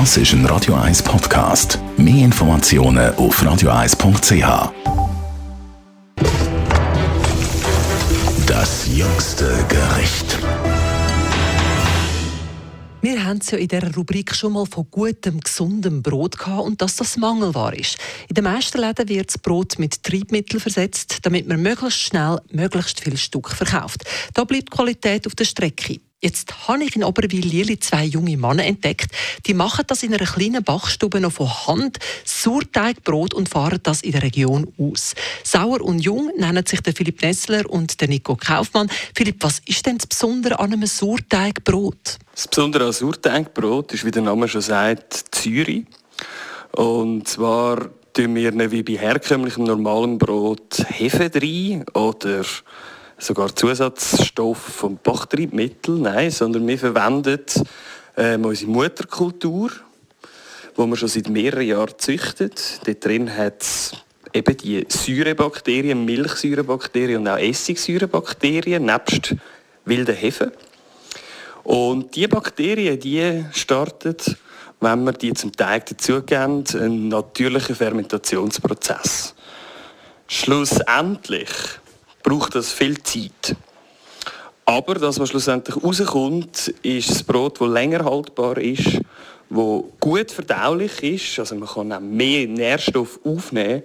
Das ist ein Radio 1 Podcast. Mehr Informationen auf radio1.ch. Das jüngste Gericht. Wir haben es ja in dieser Rubrik schon mal von gutem, gesundem Brot gehabt und dass das mangelbar ist. In den meisten Läden wird das Brot mit Triebmitteln versetzt, damit man möglichst schnell möglichst viel Stück verkauft. Da bleibt die Qualität auf der Strecke. Jetzt habe ich in Oberwil zwei junge Männer entdeckt. Die machen das in einer kleinen Bachstube noch von Hand, Sauerteigbrot und fahren das in der Region aus. Sauer und Jung nennen sich der Philipp Nessler und der Nico Kaufmann. Philipp, was ist denn das Besondere an einem Sauerteigbrot? Das Besondere an Sauerteigbrot ist, wie der Name schon sagt, Zürich. Und zwar tun wir wie bei herkömmlichem normalen Brot Hefe rein oder sogar Zusatzstoff vom Bachtriebmittel, nein, sondern wir verwenden ähm, unsere Mutterkultur, die wir schon seit mehreren Jahren züchten. Dort drin hat es eben die Säurebakterien, Milchsäurebakterien und auch Essigsäurebakterien, nebst wilden Hefen. Und diese Bakterien, die starten, wenn wir die zum Teig dazugeben, einen natürlichen Fermentationsprozess. Schlussendlich braucht das viel Zeit. Aber das, was schlussendlich rauskommt, ist das Brot, das länger haltbar ist, das gut verdaulich ist, also man kann auch mehr Nährstoff aufnehmen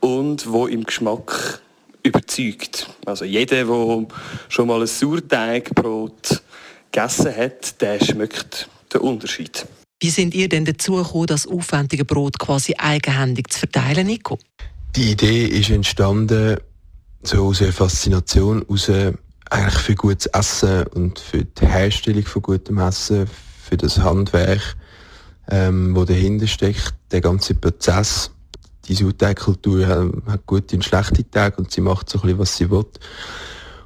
und wo im Geschmack überzeugt. Also jeder, der schon mal ein Sauerteigbrot gegessen hat, der schmeckt den Unterschied. Wie sind ihr denn dazu gekommen, das aufwendige Brot quasi eigenhändig zu verteilen, Nico? Die Idee ist entstanden so aus einer Faszination aus eigentlich für gutes Essen und für die Herstellung von gutem Essen, für das Handwerk, ähm, wo dahinter steckt, der ganze Prozess. Die Sauerteigkultur hat, hat gute und schlechte Tage und sie macht so ein was sie will.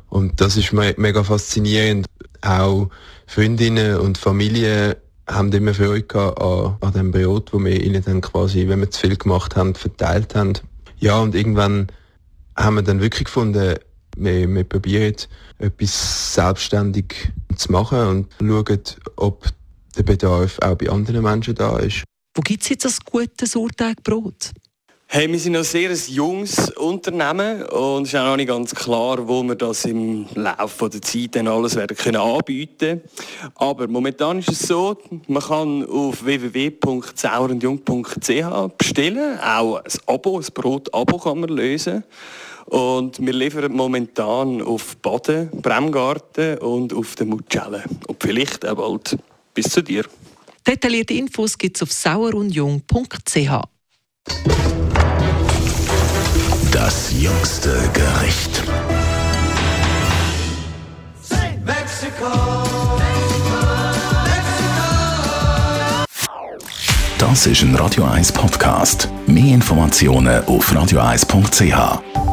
Und das ist me mega faszinierend. Auch Freundinnen und Familie haben immer Freude an, an dem Brot, wo wir ihnen dann quasi, wenn wir zu viel gemacht haben, verteilt haben. Ja, und irgendwann haben wir dann wirklich gefunden, wir, wir probieren etwas selbstständig zu machen und schauen, ob der Bedarf auch bei anderen Menschen da ist. Wo gibt es jetzt das gute Sauerteigbrot? Hey, wir sind noch sehr junges Unternehmen und es ist auch noch nicht ganz klar, wo wir das im Laufe der Zeit dann alles werden können anbieten Aber momentan ist es so, man kann auf www.sauerundjung.ch bestellen, auch ein Abo, ein Brot-Abo kann man lösen. Und wir liefern momentan auf Baden, Bremgarten und auf der Mucelle. Und vielleicht auch bald bis zu dir. Detaillierte Infos gibt es auf sauerundjung.ch. Das jüngste Gericht. Das ist ein Radio 1 Podcast. Mehr Informationen auf radio1.ch.